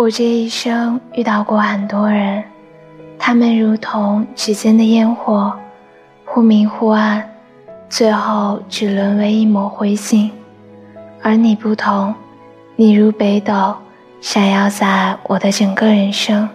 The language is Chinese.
我这一生遇到过很多人他们如同指尖的烟火忽明忽暗最后只沦为一抹灰烬。而你不同你如北斗闪耀在我的整个人生。